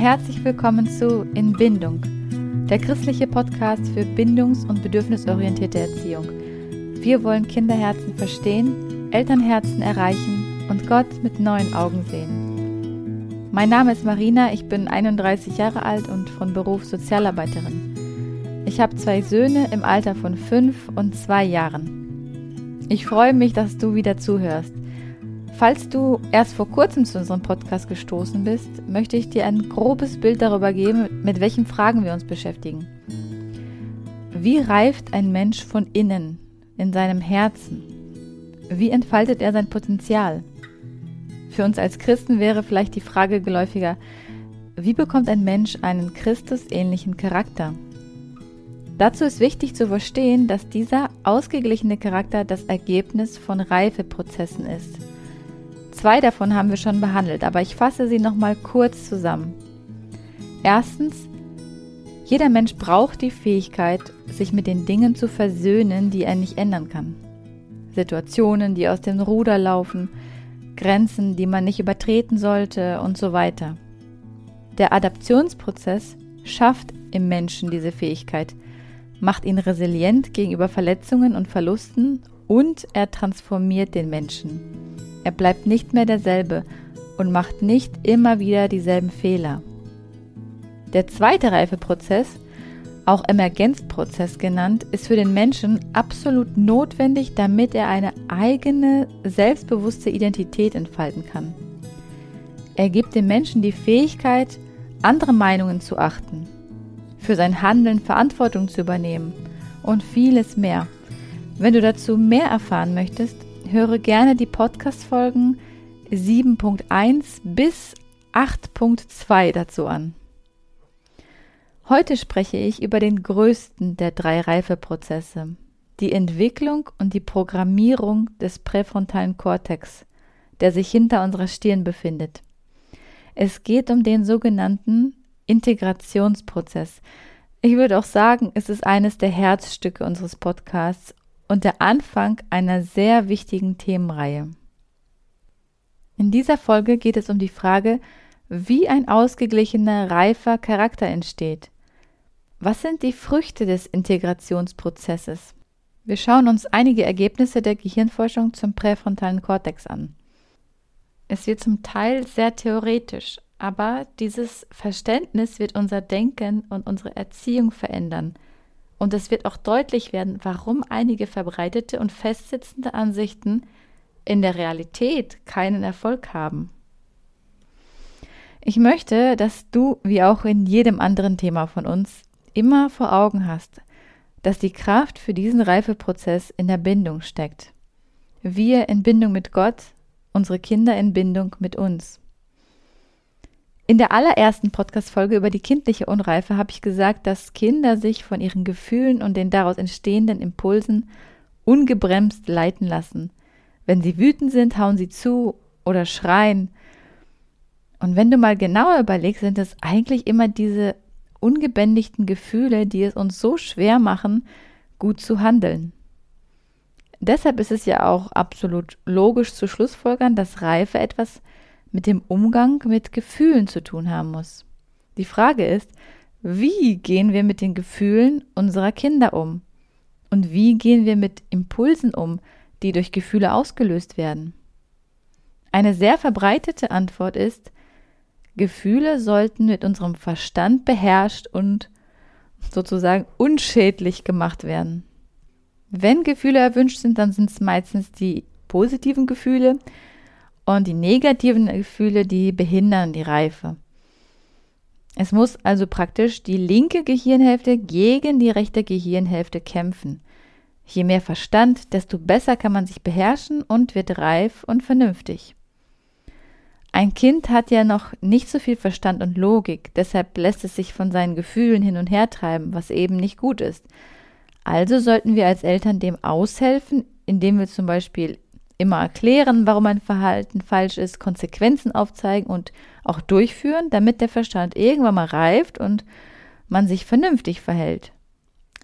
herzlich willkommen zu In Bindung, der christliche Podcast für bindungs- und bedürfnisorientierte Erziehung. Wir wollen Kinderherzen verstehen, Elternherzen erreichen und Gott mit neuen Augen sehen. Mein Name ist Marina, ich bin 31 Jahre alt und von Beruf Sozialarbeiterin. Ich habe zwei Söhne im Alter von fünf und zwei Jahren. Ich freue mich, dass du wieder zuhörst. Falls du erst vor kurzem zu unserem Podcast gestoßen bist, möchte ich dir ein grobes Bild darüber geben, mit welchen Fragen wir uns beschäftigen. Wie reift ein Mensch von innen, in seinem Herzen? Wie entfaltet er sein Potenzial? Für uns als Christen wäre vielleicht die Frage geläufiger, wie bekommt ein Mensch einen Christusähnlichen Charakter? Dazu ist wichtig zu verstehen, dass dieser ausgeglichene Charakter das Ergebnis von Reifeprozessen ist. Zwei davon haben wir schon behandelt, aber ich fasse sie nochmal kurz zusammen. Erstens, jeder Mensch braucht die Fähigkeit, sich mit den Dingen zu versöhnen, die er nicht ändern kann. Situationen, die aus dem Ruder laufen, Grenzen, die man nicht übertreten sollte und so weiter. Der Adaptionsprozess schafft im Menschen diese Fähigkeit, macht ihn resilient gegenüber Verletzungen und Verlusten und er transformiert den Menschen. Er bleibt nicht mehr derselbe und macht nicht immer wieder dieselben Fehler. Der zweite Reifeprozess, auch Emergenzprozess genannt, ist für den Menschen absolut notwendig, damit er eine eigene, selbstbewusste Identität entfalten kann. Er gibt dem Menschen die Fähigkeit, andere Meinungen zu achten, für sein Handeln Verantwortung zu übernehmen und vieles mehr. Wenn du dazu mehr erfahren möchtest, höre gerne die Podcast-Folgen 7.1 bis 8.2 dazu an. Heute spreche ich über den größten der drei Reifeprozesse, die Entwicklung und die Programmierung des präfrontalen Kortex, der sich hinter unserer Stirn befindet. Es geht um den sogenannten Integrationsprozess. Ich würde auch sagen, es ist eines der Herzstücke unseres Podcasts und der Anfang einer sehr wichtigen Themenreihe. In dieser Folge geht es um die Frage, wie ein ausgeglichener, reifer Charakter entsteht. Was sind die Früchte des Integrationsprozesses? Wir schauen uns einige Ergebnisse der Gehirnforschung zum präfrontalen Kortex an. Es wird zum Teil sehr theoretisch, aber dieses Verständnis wird unser Denken und unsere Erziehung verändern – und es wird auch deutlich werden, warum einige verbreitete und festsitzende Ansichten in der Realität keinen Erfolg haben. Ich möchte, dass du, wie auch in jedem anderen Thema von uns, immer vor Augen hast, dass die Kraft für diesen Reifeprozess in der Bindung steckt. Wir in Bindung mit Gott, unsere Kinder in Bindung mit uns. In der allerersten Podcast-Folge über die kindliche Unreife habe ich gesagt, dass Kinder sich von ihren Gefühlen und den daraus entstehenden Impulsen ungebremst leiten lassen. Wenn sie wütend sind, hauen sie zu oder schreien. Und wenn du mal genauer überlegst, sind es eigentlich immer diese ungebändigten Gefühle, die es uns so schwer machen, gut zu handeln. Deshalb ist es ja auch absolut logisch zu Schlussfolgern, dass Reife etwas mit dem Umgang mit Gefühlen zu tun haben muss. Die Frage ist, wie gehen wir mit den Gefühlen unserer Kinder um? Und wie gehen wir mit Impulsen um, die durch Gefühle ausgelöst werden? Eine sehr verbreitete Antwort ist, Gefühle sollten mit unserem Verstand beherrscht und sozusagen unschädlich gemacht werden. Wenn Gefühle erwünscht sind, dann sind es meistens die positiven Gefühle, und die negativen Gefühle, die behindern die Reife. Es muss also praktisch die linke Gehirnhälfte gegen die rechte Gehirnhälfte kämpfen. Je mehr Verstand, desto besser kann man sich beherrschen und wird reif und vernünftig. Ein Kind hat ja noch nicht so viel Verstand und Logik, deshalb lässt es sich von seinen Gefühlen hin und her treiben, was eben nicht gut ist. Also sollten wir als Eltern dem aushelfen, indem wir zum Beispiel immer erklären, warum ein Verhalten falsch ist, Konsequenzen aufzeigen und auch durchführen, damit der Verstand irgendwann mal reift und man sich vernünftig verhält.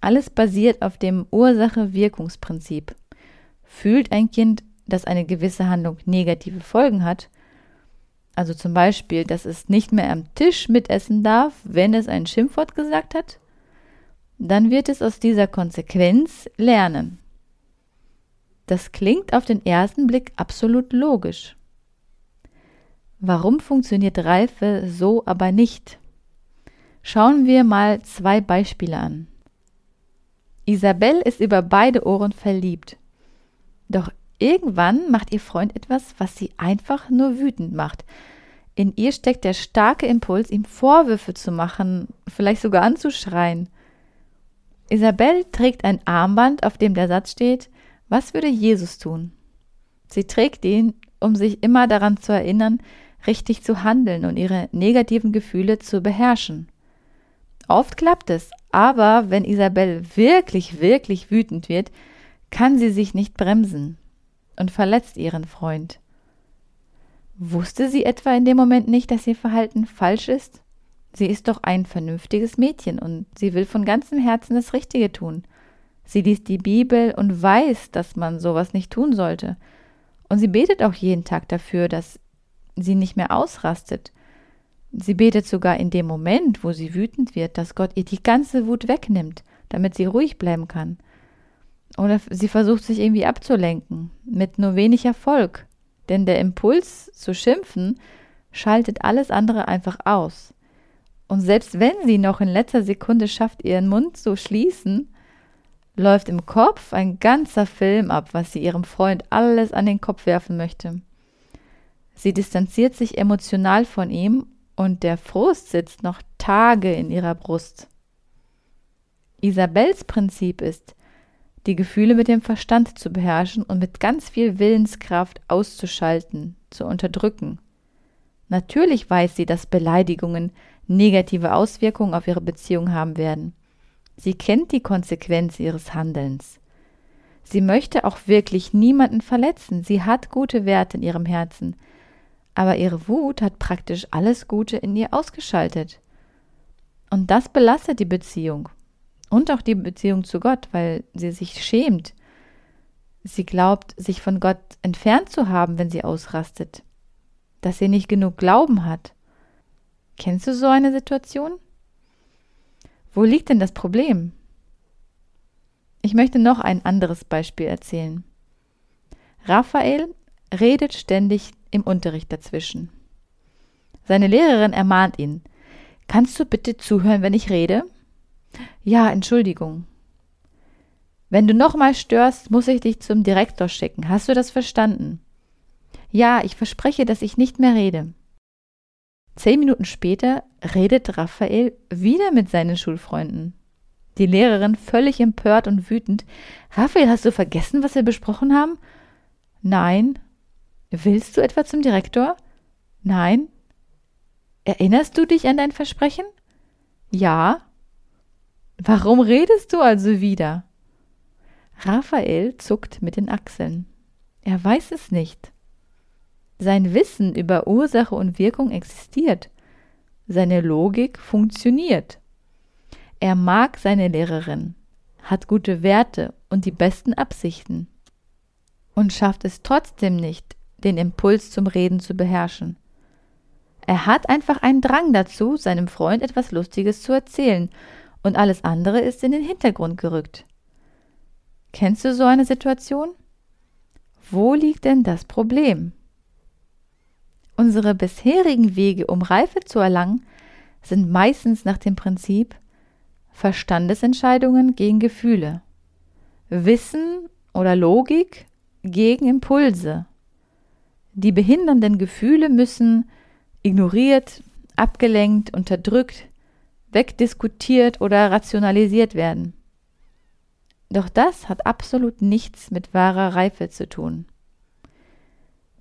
Alles basiert auf dem Ursache-Wirkungsprinzip. Fühlt ein Kind, dass eine gewisse Handlung negative Folgen hat, also zum Beispiel, dass es nicht mehr am Tisch mitessen darf, wenn es ein Schimpfwort gesagt hat, dann wird es aus dieser Konsequenz lernen. Das klingt auf den ersten Blick absolut logisch. Warum funktioniert Reife so aber nicht? Schauen wir mal zwei Beispiele an. Isabel ist über beide Ohren verliebt. Doch irgendwann macht ihr Freund etwas, was sie einfach nur wütend macht. In ihr steckt der starke Impuls, ihm Vorwürfe zu machen, vielleicht sogar anzuschreien. Isabel trägt ein Armband, auf dem der Satz steht, was würde Jesus tun? Sie trägt ihn, um sich immer daran zu erinnern, richtig zu handeln und ihre negativen Gefühle zu beherrschen. Oft klappt es, aber wenn Isabel wirklich, wirklich wütend wird, kann sie sich nicht bremsen und verletzt ihren Freund. Wusste sie etwa in dem Moment nicht, dass ihr Verhalten falsch ist? Sie ist doch ein vernünftiges Mädchen und sie will von ganzem Herzen das Richtige tun. Sie liest die Bibel und weiß, dass man sowas nicht tun sollte. Und sie betet auch jeden Tag dafür, dass sie nicht mehr ausrastet. Sie betet sogar in dem Moment, wo sie wütend wird, dass Gott ihr die ganze Wut wegnimmt, damit sie ruhig bleiben kann. Oder sie versucht sich irgendwie abzulenken, mit nur wenig Erfolg. Denn der Impuls zu schimpfen schaltet alles andere einfach aus. Und selbst wenn sie noch in letzter Sekunde schafft, ihren Mund zu schließen, läuft im Kopf ein ganzer Film ab, was sie ihrem Freund alles an den Kopf werfen möchte. Sie distanziert sich emotional von ihm und der Frust sitzt noch Tage in ihrer Brust. Isabels Prinzip ist, die Gefühle mit dem Verstand zu beherrschen und mit ganz viel Willenskraft auszuschalten, zu unterdrücken. Natürlich weiß sie, dass Beleidigungen negative Auswirkungen auf ihre Beziehung haben werden. Sie kennt die Konsequenz ihres Handelns. Sie möchte auch wirklich niemanden verletzen. Sie hat gute Werte in ihrem Herzen. Aber ihre Wut hat praktisch alles Gute in ihr ausgeschaltet. Und das belastet die Beziehung. Und auch die Beziehung zu Gott, weil sie sich schämt. Sie glaubt, sich von Gott entfernt zu haben, wenn sie ausrastet. Dass sie nicht genug Glauben hat. Kennst du so eine Situation? Wo liegt denn das Problem? Ich möchte noch ein anderes Beispiel erzählen. Raphael redet ständig im Unterricht dazwischen. Seine Lehrerin ermahnt ihn. Kannst du bitte zuhören, wenn ich rede? Ja, Entschuldigung. Wenn du nochmal störst, muss ich dich zum Direktor schicken. Hast du das verstanden? Ja, ich verspreche, dass ich nicht mehr rede. Zehn Minuten später redet Raphael wieder mit seinen Schulfreunden. Die Lehrerin völlig empört und wütend. Raphael, hast du vergessen, was wir besprochen haben? Nein. Willst du etwa zum Direktor? Nein. Erinnerst du dich an dein Versprechen? Ja. Warum redest du also wieder? Raphael zuckt mit den Achseln. Er weiß es nicht. Sein Wissen über Ursache und Wirkung existiert. Seine Logik funktioniert. Er mag seine Lehrerin, hat gute Werte und die besten Absichten und schafft es trotzdem nicht, den Impuls zum Reden zu beherrschen. Er hat einfach einen Drang dazu, seinem Freund etwas Lustiges zu erzählen, und alles andere ist in den Hintergrund gerückt. Kennst du so eine Situation? Wo liegt denn das Problem? Unsere bisherigen Wege, um Reife zu erlangen, sind meistens nach dem Prinzip Verstandesentscheidungen gegen Gefühle, Wissen oder Logik gegen Impulse. Die behindernden Gefühle müssen ignoriert, abgelenkt, unterdrückt, wegdiskutiert oder rationalisiert werden. Doch das hat absolut nichts mit wahrer Reife zu tun.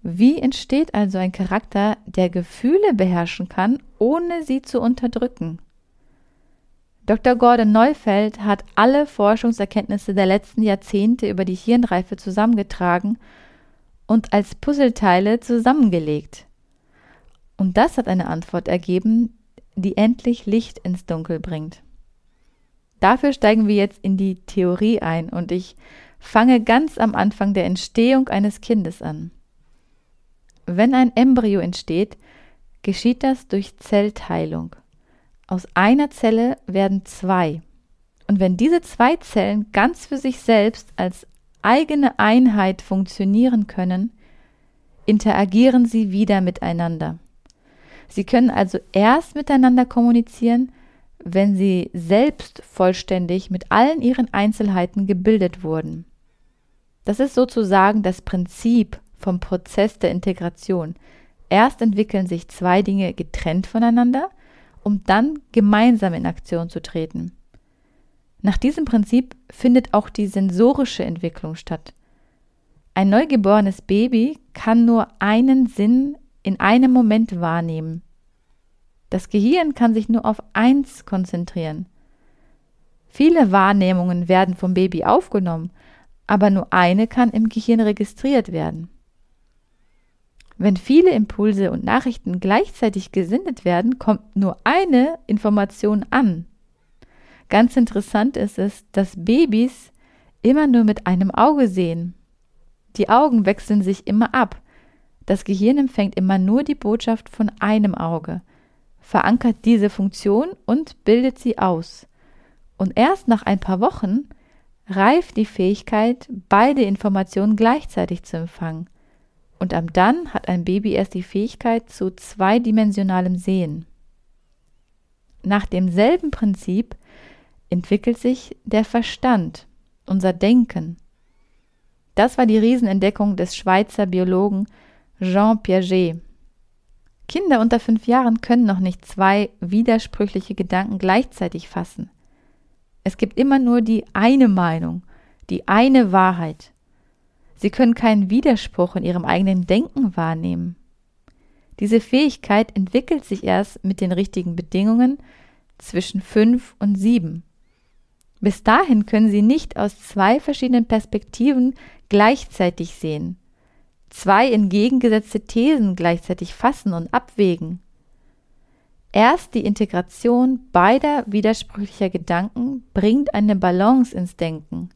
Wie entsteht also ein Charakter, der Gefühle beherrschen kann, ohne sie zu unterdrücken? Dr. Gordon Neufeld hat alle Forschungserkenntnisse der letzten Jahrzehnte über die Hirnreife zusammengetragen und als Puzzleteile zusammengelegt. Und das hat eine Antwort ergeben, die endlich Licht ins Dunkel bringt. Dafür steigen wir jetzt in die Theorie ein und ich fange ganz am Anfang der Entstehung eines Kindes an. Wenn ein Embryo entsteht, geschieht das durch Zellteilung. Aus einer Zelle werden zwei. Und wenn diese zwei Zellen ganz für sich selbst als eigene Einheit funktionieren können, interagieren sie wieder miteinander. Sie können also erst miteinander kommunizieren, wenn sie selbst vollständig mit allen ihren Einzelheiten gebildet wurden. Das ist sozusagen das Prinzip vom Prozess der Integration. Erst entwickeln sich zwei Dinge getrennt voneinander, um dann gemeinsam in Aktion zu treten. Nach diesem Prinzip findet auch die sensorische Entwicklung statt. Ein neugeborenes Baby kann nur einen Sinn in einem Moment wahrnehmen. Das Gehirn kann sich nur auf eins konzentrieren. Viele Wahrnehmungen werden vom Baby aufgenommen, aber nur eine kann im Gehirn registriert werden. Wenn viele Impulse und Nachrichten gleichzeitig gesendet werden, kommt nur eine Information an. Ganz interessant ist es, dass Babys immer nur mit einem Auge sehen. Die Augen wechseln sich immer ab. Das Gehirn empfängt immer nur die Botschaft von einem Auge, verankert diese Funktion und bildet sie aus. Und erst nach ein paar Wochen reift die Fähigkeit, beide Informationen gleichzeitig zu empfangen. Und am dann hat ein Baby erst die Fähigkeit zu zweidimensionalem Sehen. Nach demselben Prinzip entwickelt sich der Verstand, unser Denken. Das war die Riesenentdeckung des Schweizer Biologen Jean Piaget. Kinder unter fünf Jahren können noch nicht zwei widersprüchliche Gedanken gleichzeitig fassen. Es gibt immer nur die eine Meinung, die eine Wahrheit. Sie können keinen Widerspruch in ihrem eigenen Denken wahrnehmen. Diese Fähigkeit entwickelt sich erst mit den richtigen Bedingungen zwischen fünf und sieben. Bis dahin können sie nicht aus zwei verschiedenen Perspektiven gleichzeitig sehen, zwei entgegengesetzte Thesen gleichzeitig fassen und abwägen. Erst die Integration beider widersprüchlicher Gedanken bringt eine Balance ins Denken.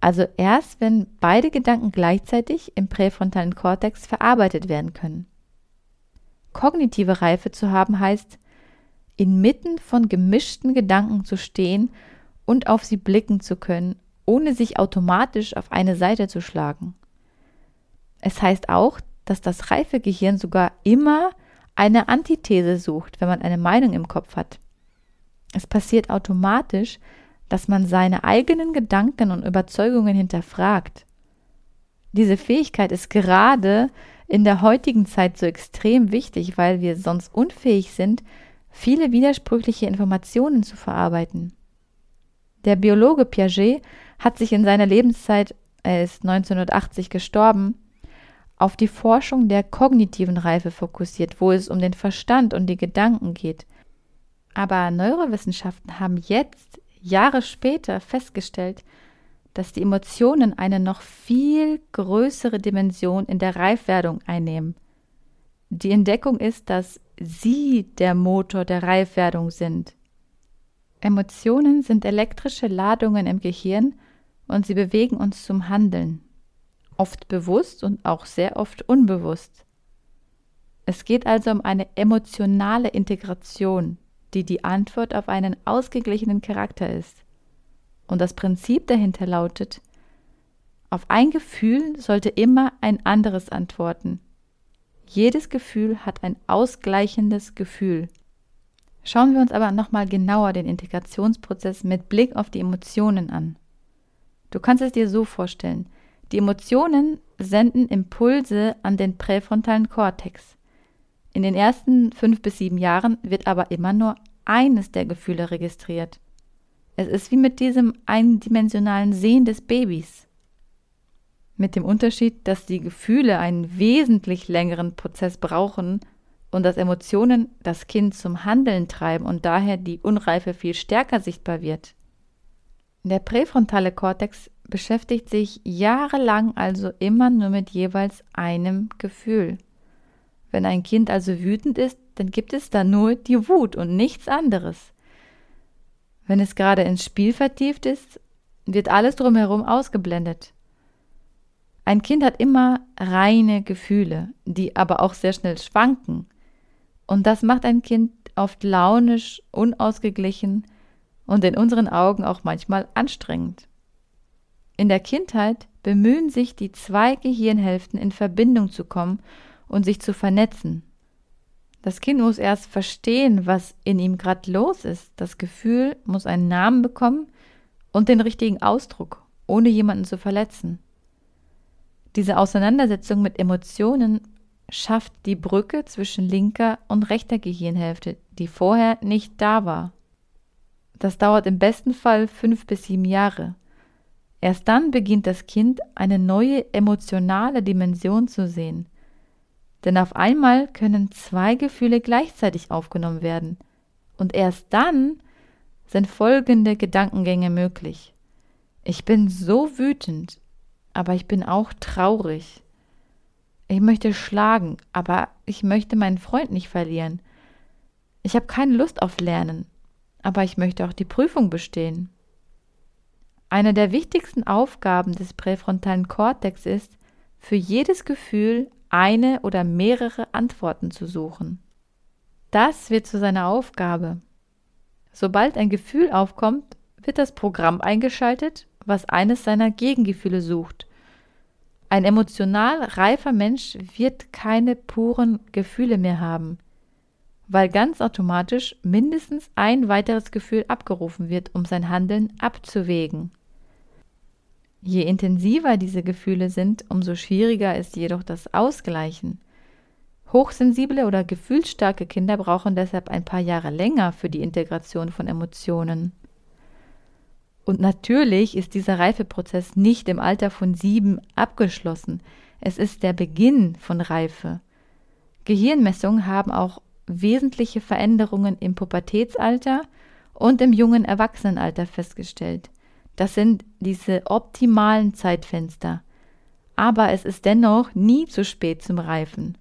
Also erst, wenn beide Gedanken gleichzeitig im präfrontalen Kortex verarbeitet werden können. Kognitive Reife zu haben heißt, inmitten von gemischten Gedanken zu stehen und auf sie blicken zu können, ohne sich automatisch auf eine Seite zu schlagen. Es heißt auch, dass das reife Gehirn sogar immer eine Antithese sucht, wenn man eine Meinung im Kopf hat. Es passiert automatisch, dass man seine eigenen Gedanken und Überzeugungen hinterfragt. Diese Fähigkeit ist gerade in der heutigen Zeit so extrem wichtig, weil wir sonst unfähig sind, viele widersprüchliche Informationen zu verarbeiten. Der Biologe Piaget hat sich in seiner Lebenszeit, er ist 1980 gestorben, auf die Forschung der kognitiven Reife fokussiert, wo es um den Verstand und die Gedanken geht. Aber Neurowissenschaften haben jetzt, Jahre später, festgestellt, dass die Emotionen eine noch viel größere Dimension in der Reifwerdung einnehmen. Die Entdeckung ist, dass sie der Motor der Reifwerdung sind. Emotionen sind elektrische Ladungen im Gehirn und sie bewegen uns zum Handeln oft bewusst und auch sehr oft unbewusst. Es geht also um eine emotionale Integration, die die Antwort auf einen ausgeglichenen Charakter ist. Und das Prinzip dahinter lautet, auf ein Gefühl sollte immer ein anderes antworten. Jedes Gefühl hat ein ausgleichendes Gefühl. Schauen wir uns aber nochmal genauer den Integrationsprozess mit Blick auf die Emotionen an. Du kannst es dir so vorstellen, die Emotionen senden Impulse an den präfrontalen Kortex. In den ersten fünf bis sieben Jahren wird aber immer nur eines der Gefühle registriert. Es ist wie mit diesem eindimensionalen Sehen des Babys. Mit dem Unterschied, dass die Gefühle einen wesentlich längeren Prozess brauchen und dass Emotionen das Kind zum Handeln treiben und daher die Unreife viel stärker sichtbar wird. Der präfrontale Kortex beschäftigt sich jahrelang also immer nur mit jeweils einem Gefühl. Wenn ein Kind also wütend ist, dann gibt es da nur die Wut und nichts anderes. Wenn es gerade ins Spiel vertieft ist, wird alles drumherum ausgeblendet. Ein Kind hat immer reine Gefühle, die aber auch sehr schnell schwanken. Und das macht ein Kind oft launisch, unausgeglichen und in unseren Augen auch manchmal anstrengend. In der Kindheit bemühen sich die zwei Gehirnhälften in Verbindung zu kommen und sich zu vernetzen. Das Kind muss erst verstehen, was in ihm gerade los ist. Das Gefühl muss einen Namen bekommen und den richtigen Ausdruck, ohne jemanden zu verletzen. Diese Auseinandersetzung mit Emotionen schafft die Brücke zwischen linker und rechter Gehirnhälfte, die vorher nicht da war. Das dauert im besten Fall fünf bis sieben Jahre. Erst dann beginnt das Kind eine neue emotionale Dimension zu sehen. Denn auf einmal können zwei Gefühle gleichzeitig aufgenommen werden. Und erst dann sind folgende Gedankengänge möglich. Ich bin so wütend, aber ich bin auch traurig. Ich möchte schlagen, aber ich möchte meinen Freund nicht verlieren. Ich habe keine Lust auf Lernen, aber ich möchte auch die Prüfung bestehen. Eine der wichtigsten Aufgaben des präfrontalen Kortex ist, für jedes Gefühl eine oder mehrere Antworten zu suchen. Das wird zu seiner Aufgabe. Sobald ein Gefühl aufkommt, wird das Programm eingeschaltet, was eines seiner Gegengefühle sucht. Ein emotional reifer Mensch wird keine puren Gefühle mehr haben, weil ganz automatisch mindestens ein weiteres Gefühl abgerufen wird, um sein Handeln abzuwägen. Je intensiver diese Gefühle sind, umso schwieriger ist jedoch das Ausgleichen. Hochsensible oder gefühlsstarke Kinder brauchen deshalb ein paar Jahre länger für die Integration von Emotionen. Und natürlich ist dieser Reifeprozess nicht im Alter von sieben abgeschlossen. Es ist der Beginn von Reife. Gehirnmessungen haben auch wesentliche Veränderungen im Pubertätsalter und im jungen Erwachsenenalter festgestellt. Das sind diese optimalen Zeitfenster. Aber es ist dennoch nie zu spät zum Reifen.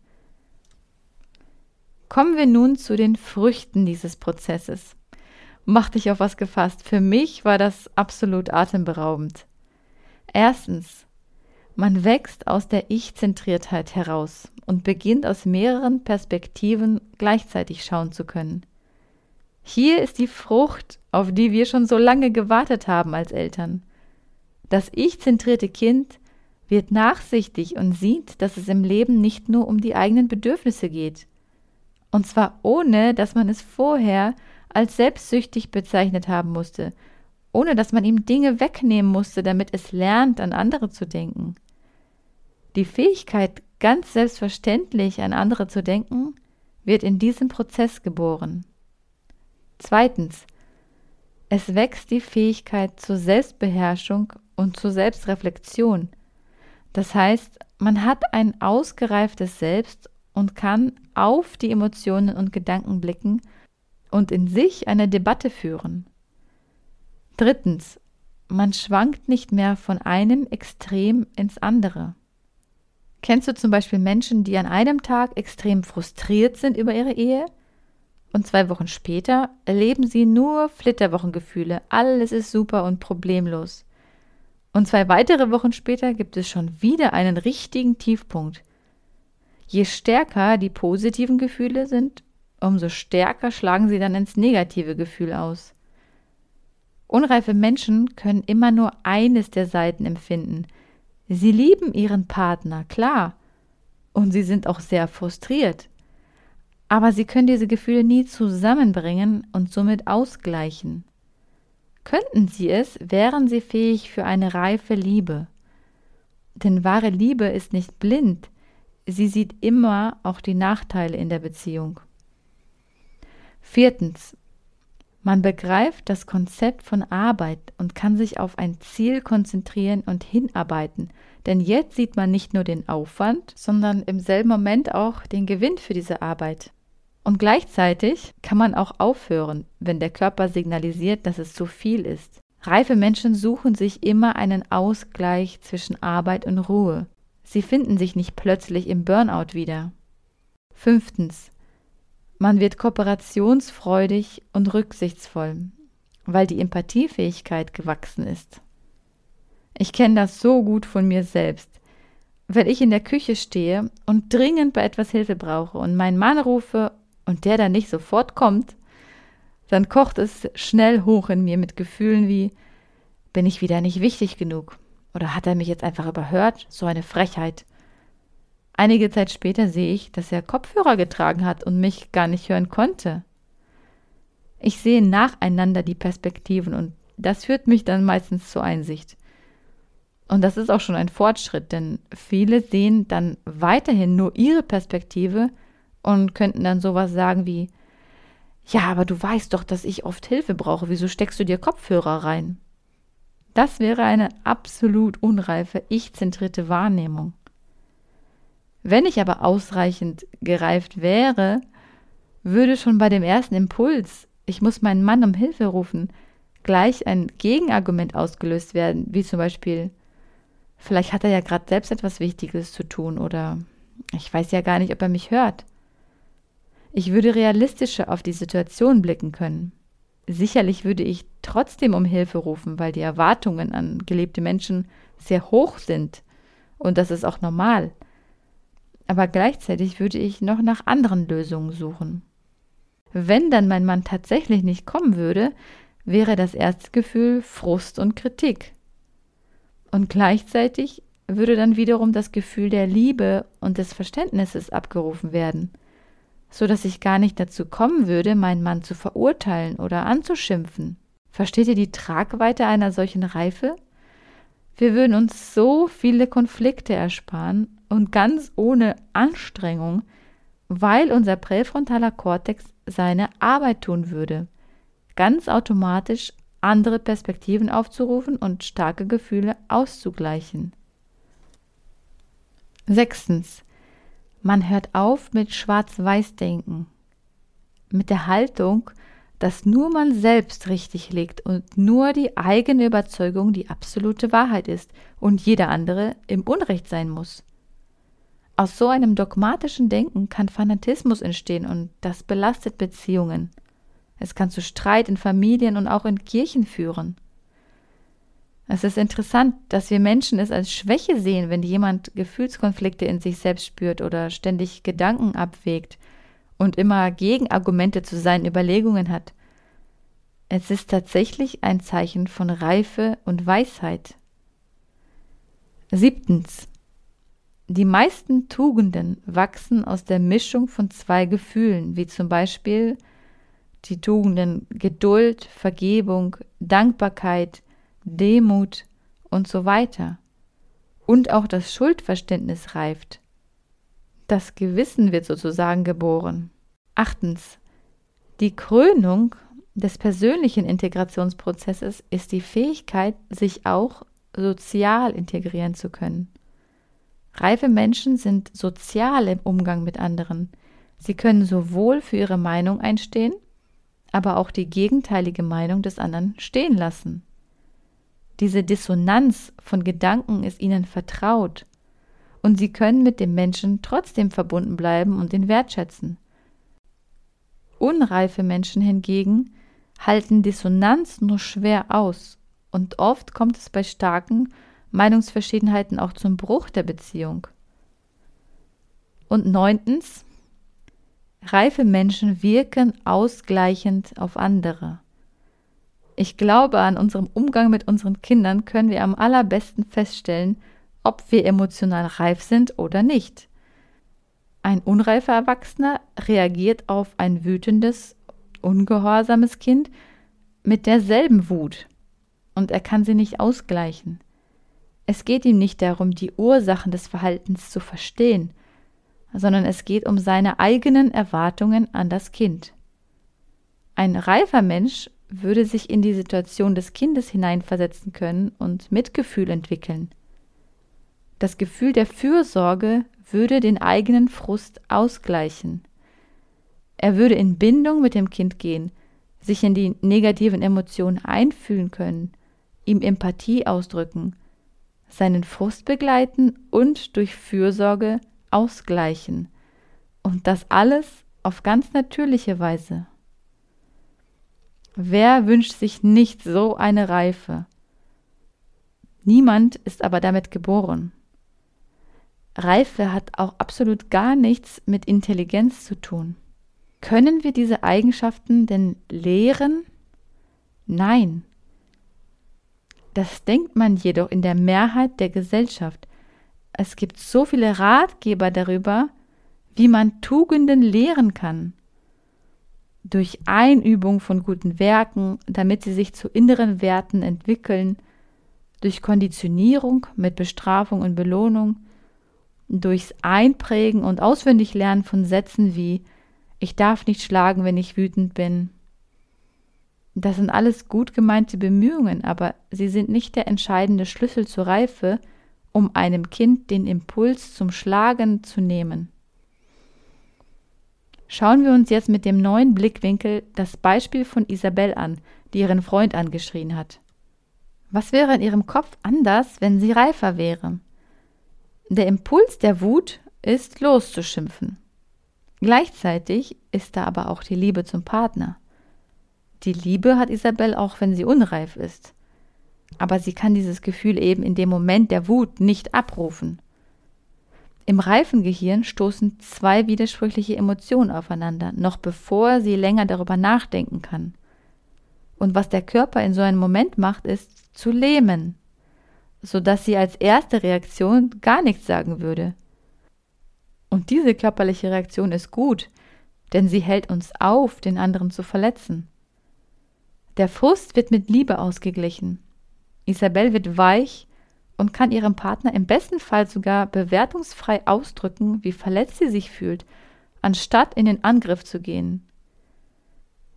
Kommen wir nun zu den Früchten dieses Prozesses. Mach dich auf was gefasst. Für mich war das absolut atemberaubend. Erstens, man wächst aus der Ich-Zentriertheit heraus und beginnt aus mehreren Perspektiven gleichzeitig schauen zu können. Hier ist die Frucht, auf die wir schon so lange gewartet haben als Eltern. Das ich-zentrierte Kind wird nachsichtig und sieht, dass es im Leben nicht nur um die eigenen Bedürfnisse geht. Und zwar ohne, dass man es vorher als selbstsüchtig bezeichnet haben musste, ohne dass man ihm Dinge wegnehmen musste, damit es lernt, an andere zu denken. Die Fähigkeit, ganz selbstverständlich an andere zu denken, wird in diesem Prozess geboren. Zweitens, es wächst die Fähigkeit zur Selbstbeherrschung und zur Selbstreflexion. Das heißt, man hat ein ausgereiftes Selbst und kann auf die Emotionen und Gedanken blicken und in sich eine Debatte führen. Drittens, man schwankt nicht mehr von einem Extrem ins andere. Kennst du zum Beispiel Menschen, die an einem Tag extrem frustriert sind über ihre Ehe und zwei Wochen später erleben sie nur Flitterwochengefühle. Alles ist super und problemlos. Und zwei weitere Wochen später gibt es schon wieder einen richtigen Tiefpunkt. Je stärker die positiven Gefühle sind, umso stärker schlagen sie dann ins negative Gefühl aus. Unreife Menschen können immer nur eines der Seiten empfinden. Sie lieben ihren Partner, klar. Und sie sind auch sehr frustriert aber sie können diese Gefühle nie zusammenbringen und somit ausgleichen. Könnten sie es, wären sie fähig für eine reife Liebe. Denn wahre Liebe ist nicht blind, sie sieht immer auch die Nachteile in der Beziehung. Viertens. Man begreift das Konzept von Arbeit und kann sich auf ein Ziel konzentrieren und hinarbeiten, denn jetzt sieht man nicht nur den Aufwand, sondern im selben Moment auch den Gewinn für diese Arbeit. Und gleichzeitig kann man auch aufhören, wenn der Körper signalisiert, dass es zu viel ist. Reife Menschen suchen sich immer einen Ausgleich zwischen Arbeit und Ruhe. Sie finden sich nicht plötzlich im Burnout wieder. Fünftens. Man wird kooperationsfreudig und rücksichtsvoll, weil die Empathiefähigkeit gewachsen ist. Ich kenne das so gut von mir selbst. Wenn ich in der Küche stehe und dringend bei etwas Hilfe brauche und meinen Mann rufe und der dann nicht sofort kommt, dann kocht es schnell hoch in mir mit Gefühlen wie, bin ich wieder nicht wichtig genug? Oder hat er mich jetzt einfach überhört? So eine Frechheit. Einige Zeit später sehe ich, dass er Kopfhörer getragen hat und mich gar nicht hören konnte. Ich sehe nacheinander die Perspektiven und das führt mich dann meistens zur Einsicht. Und das ist auch schon ein Fortschritt, denn viele sehen dann weiterhin nur ihre Perspektive und könnten dann sowas sagen wie, ja, aber du weißt doch, dass ich oft Hilfe brauche, wieso steckst du dir Kopfhörer rein? Das wäre eine absolut unreife, ich-zentrierte Wahrnehmung. Wenn ich aber ausreichend gereift wäre, würde schon bei dem ersten Impuls, ich muss meinen Mann um Hilfe rufen, gleich ein Gegenargument ausgelöst werden, wie zum Beispiel, vielleicht hat er ja gerade selbst etwas Wichtiges zu tun oder ich weiß ja gar nicht, ob er mich hört. Ich würde realistischer auf die Situation blicken können. Sicherlich würde ich trotzdem um Hilfe rufen, weil die Erwartungen an gelebte Menschen sehr hoch sind. Und das ist auch normal. Aber gleichzeitig würde ich noch nach anderen Lösungen suchen. Wenn dann mein Mann tatsächlich nicht kommen würde, wäre das erste Gefühl Frust und Kritik. Und gleichzeitig würde dann wiederum das Gefühl der Liebe und des Verständnisses abgerufen werden so dass ich gar nicht dazu kommen würde, meinen Mann zu verurteilen oder anzuschimpfen. Versteht ihr die Tragweite einer solchen Reife? Wir würden uns so viele Konflikte ersparen und ganz ohne Anstrengung, weil unser präfrontaler Kortex seine Arbeit tun würde, ganz automatisch andere Perspektiven aufzurufen und starke Gefühle auszugleichen. Sechstens. Man hört auf mit Schwarz-Weiß-Denken, mit der Haltung, dass nur man selbst richtig liegt und nur die eigene Überzeugung die absolute Wahrheit ist und jeder andere im Unrecht sein muss. Aus so einem dogmatischen Denken kann Fanatismus entstehen und das belastet Beziehungen. Es kann zu Streit in Familien und auch in Kirchen führen. Es ist interessant, dass wir Menschen es als Schwäche sehen, wenn jemand Gefühlskonflikte in sich selbst spürt oder ständig Gedanken abwägt und immer Gegenargumente zu seinen Überlegungen hat. Es ist tatsächlich ein Zeichen von Reife und Weisheit. Siebtens. Die meisten Tugenden wachsen aus der Mischung von zwei Gefühlen, wie zum Beispiel die Tugenden Geduld, Vergebung, Dankbarkeit, Demut und so weiter. Und auch das Schuldverständnis reift. Das Gewissen wird sozusagen geboren. Achtens. Die Krönung des persönlichen Integrationsprozesses ist die Fähigkeit, sich auch sozial integrieren zu können. Reife Menschen sind sozial im Umgang mit anderen. Sie können sowohl für ihre Meinung einstehen, aber auch die gegenteilige Meinung des anderen stehen lassen. Diese Dissonanz von Gedanken ist ihnen vertraut und sie können mit dem Menschen trotzdem verbunden bleiben und ihn wertschätzen. Unreife Menschen hingegen halten Dissonanz nur schwer aus und oft kommt es bei starken Meinungsverschiedenheiten auch zum Bruch der Beziehung. Und neuntens, reife Menschen wirken ausgleichend auf andere. Ich glaube, an unserem Umgang mit unseren Kindern können wir am allerbesten feststellen, ob wir emotional reif sind oder nicht. Ein unreifer Erwachsener reagiert auf ein wütendes, ungehorsames Kind mit derselben Wut und er kann sie nicht ausgleichen. Es geht ihm nicht darum, die Ursachen des Verhaltens zu verstehen, sondern es geht um seine eigenen Erwartungen an das Kind. Ein reifer Mensch würde sich in die Situation des Kindes hineinversetzen können und Mitgefühl entwickeln. Das Gefühl der Fürsorge würde den eigenen Frust ausgleichen. Er würde in Bindung mit dem Kind gehen, sich in die negativen Emotionen einfühlen können, ihm Empathie ausdrücken, seinen Frust begleiten und durch Fürsorge ausgleichen. Und das alles auf ganz natürliche Weise. Wer wünscht sich nicht so eine Reife? Niemand ist aber damit geboren. Reife hat auch absolut gar nichts mit Intelligenz zu tun. Können wir diese Eigenschaften denn lehren? Nein. Das denkt man jedoch in der Mehrheit der Gesellschaft. Es gibt so viele Ratgeber darüber, wie man Tugenden lehren kann. Durch Einübung von guten Werken, damit sie sich zu inneren Werten entwickeln, durch Konditionierung mit Bestrafung und Belohnung, durchs Einprägen und Auswendiglernen von Sätzen wie Ich darf nicht schlagen, wenn ich wütend bin. Das sind alles gut gemeinte Bemühungen, aber sie sind nicht der entscheidende Schlüssel zur Reife, um einem Kind den Impuls zum Schlagen zu nehmen. Schauen wir uns jetzt mit dem neuen Blickwinkel das Beispiel von Isabel an, die ihren Freund angeschrien hat. Was wäre in ihrem Kopf anders, wenn sie reifer wäre? Der Impuls der Wut ist loszuschimpfen. Gleichzeitig ist da aber auch die Liebe zum Partner. Die Liebe hat Isabel auch, wenn sie unreif ist. Aber sie kann dieses Gefühl eben in dem Moment der Wut nicht abrufen. Im reifen Gehirn stoßen zwei widersprüchliche Emotionen aufeinander, noch bevor sie länger darüber nachdenken kann. Und was der Körper in so einem Moment macht, ist zu lähmen sodass sie als erste Reaktion gar nichts sagen würde. Und diese körperliche Reaktion ist gut, denn sie hält uns auf, den anderen zu verletzen. Der Frust wird mit Liebe ausgeglichen. Isabel wird weich und kann ihrem Partner im besten Fall sogar bewertungsfrei ausdrücken, wie verletzt sie sich fühlt, anstatt in den Angriff zu gehen.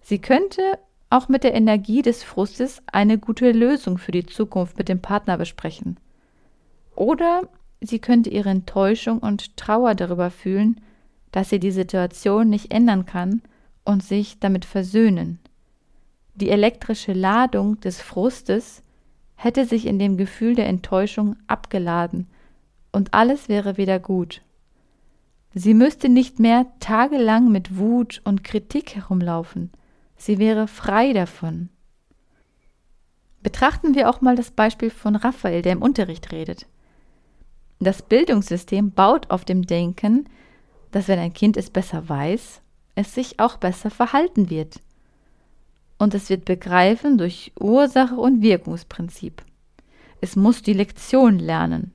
Sie könnte auch mit der Energie des Frustes eine gute Lösung für die Zukunft mit dem Partner besprechen. Oder sie könnte ihre Enttäuschung und Trauer darüber fühlen, dass sie die Situation nicht ändern kann und sich damit versöhnen. Die elektrische Ladung des Frustes hätte sich in dem Gefühl der Enttäuschung abgeladen und alles wäre wieder gut. Sie müsste nicht mehr tagelang mit Wut und Kritik herumlaufen. Sie wäre frei davon. Betrachten wir auch mal das Beispiel von Raphael, der im Unterricht redet. Das Bildungssystem baut auf dem Denken, dass wenn ein Kind es besser weiß, es sich auch besser verhalten wird. Und es wird begreifen durch Ursache und Wirkungsprinzip. Es muss die Lektion lernen.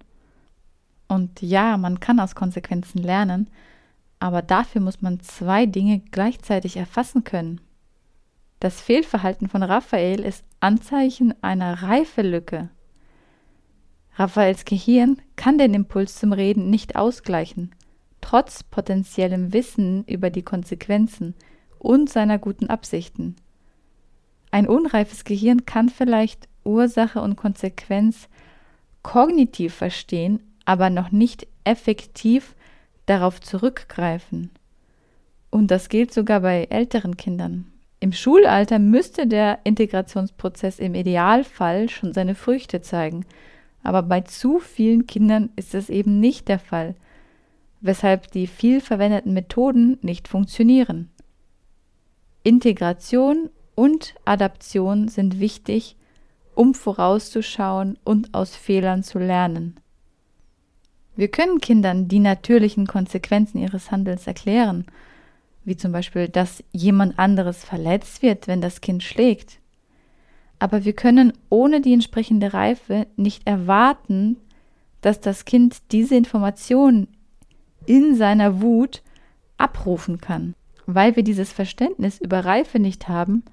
Und ja, man kann aus Konsequenzen lernen, aber dafür muss man zwei Dinge gleichzeitig erfassen können. Das Fehlverhalten von Raphael ist Anzeichen einer Reifelücke. Raphaels Gehirn kann den Impuls zum Reden nicht ausgleichen, trotz potenziellem Wissen über die Konsequenzen und seiner guten Absichten. Ein unreifes Gehirn kann vielleicht Ursache und Konsequenz kognitiv verstehen, aber noch nicht effektiv darauf zurückgreifen. Und das gilt sogar bei älteren Kindern. Im Schulalter müsste der Integrationsprozess im Idealfall schon seine Früchte zeigen, aber bei zu vielen Kindern ist es eben nicht der Fall, weshalb die viel verwendeten Methoden nicht funktionieren. Integration und Adaption sind wichtig, um vorauszuschauen und aus Fehlern zu lernen. Wir können Kindern die natürlichen Konsequenzen ihres Handelns erklären wie zum Beispiel, dass jemand anderes verletzt wird, wenn das Kind schlägt. Aber wir können ohne die entsprechende Reife nicht erwarten, dass das Kind diese Information in seiner Wut abrufen kann. Weil wir dieses Verständnis über Reife nicht haben,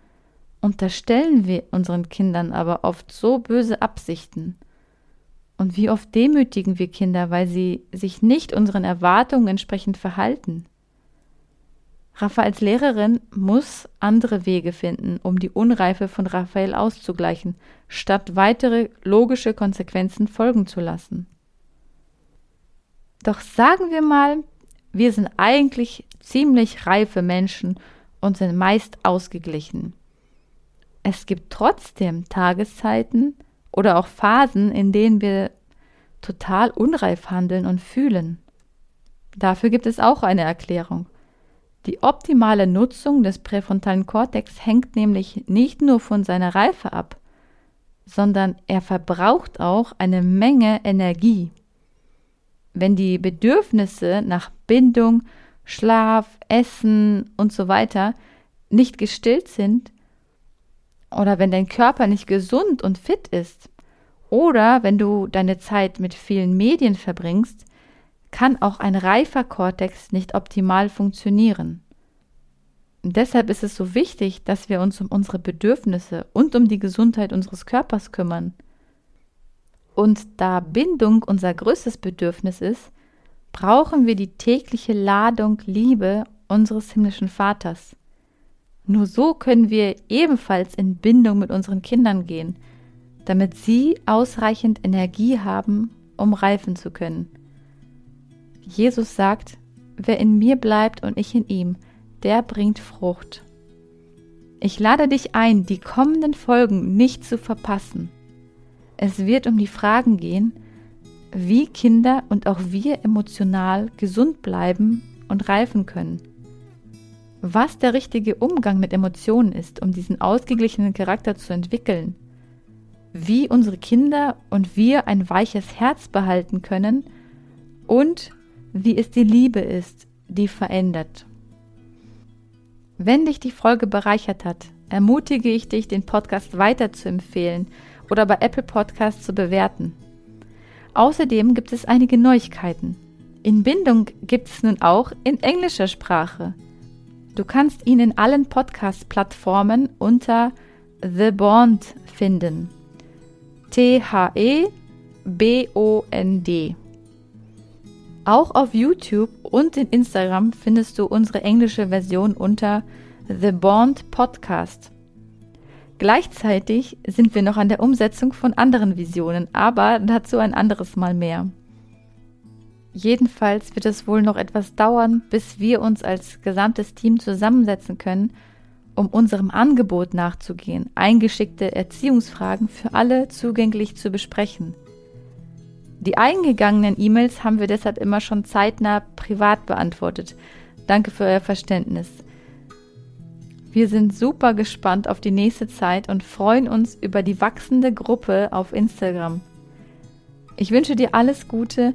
unterstellen wir unseren Kindern aber oft so böse Absichten. Und wie oft demütigen wir Kinder, weil sie sich nicht unseren Erwartungen entsprechend verhalten. Raphaels Lehrerin muss andere Wege finden, um die Unreife von Raphael auszugleichen, statt weitere logische Konsequenzen folgen zu lassen. Doch sagen wir mal, wir sind eigentlich ziemlich reife Menschen und sind meist ausgeglichen. Es gibt trotzdem Tageszeiten oder auch Phasen, in denen wir total unreif handeln und fühlen. Dafür gibt es auch eine Erklärung. Die optimale Nutzung des präfrontalen Kortex hängt nämlich nicht nur von seiner Reife ab, sondern er verbraucht auch eine Menge Energie. Wenn die Bedürfnisse nach Bindung, Schlaf, Essen und so weiter nicht gestillt sind, oder wenn dein Körper nicht gesund und fit ist, oder wenn du deine Zeit mit vielen Medien verbringst, kann auch ein reifer Kortex nicht optimal funktionieren. Und deshalb ist es so wichtig, dass wir uns um unsere Bedürfnisse und um die Gesundheit unseres Körpers kümmern. Und da Bindung unser größtes Bedürfnis ist, brauchen wir die tägliche Ladung Liebe unseres himmlischen Vaters. Nur so können wir ebenfalls in Bindung mit unseren Kindern gehen, damit sie ausreichend Energie haben, um reifen zu können. Jesus sagt, wer in mir bleibt und ich in ihm, der bringt Frucht. Ich lade dich ein, die kommenden Folgen nicht zu verpassen. Es wird um die Fragen gehen, wie Kinder und auch wir emotional gesund bleiben und reifen können. Was der richtige Umgang mit Emotionen ist, um diesen ausgeglichenen Charakter zu entwickeln wie unsere Kinder und wir ein weiches Herz behalten können und wie es die Liebe ist, die verändert. Wenn dich die Folge bereichert hat, ermutige ich dich, den Podcast weiter zu empfehlen oder bei Apple Podcasts zu bewerten. Außerdem gibt es einige Neuigkeiten. In Bindung gibt es nun auch in englischer Sprache. Du kannst ihn in allen Podcast-Plattformen unter The Bond finden. T-H-E-B-O-N-D. Auch auf YouTube und in Instagram findest du unsere englische Version unter The Bond Podcast. Gleichzeitig sind wir noch an der Umsetzung von anderen Visionen, aber dazu ein anderes Mal mehr. Jedenfalls wird es wohl noch etwas dauern, bis wir uns als gesamtes Team zusammensetzen können um unserem Angebot nachzugehen, eingeschickte Erziehungsfragen für alle zugänglich zu besprechen. Die eingegangenen E-Mails haben wir deshalb immer schon zeitnah privat beantwortet. Danke für euer Verständnis. Wir sind super gespannt auf die nächste Zeit und freuen uns über die wachsende Gruppe auf Instagram. Ich wünsche dir alles Gute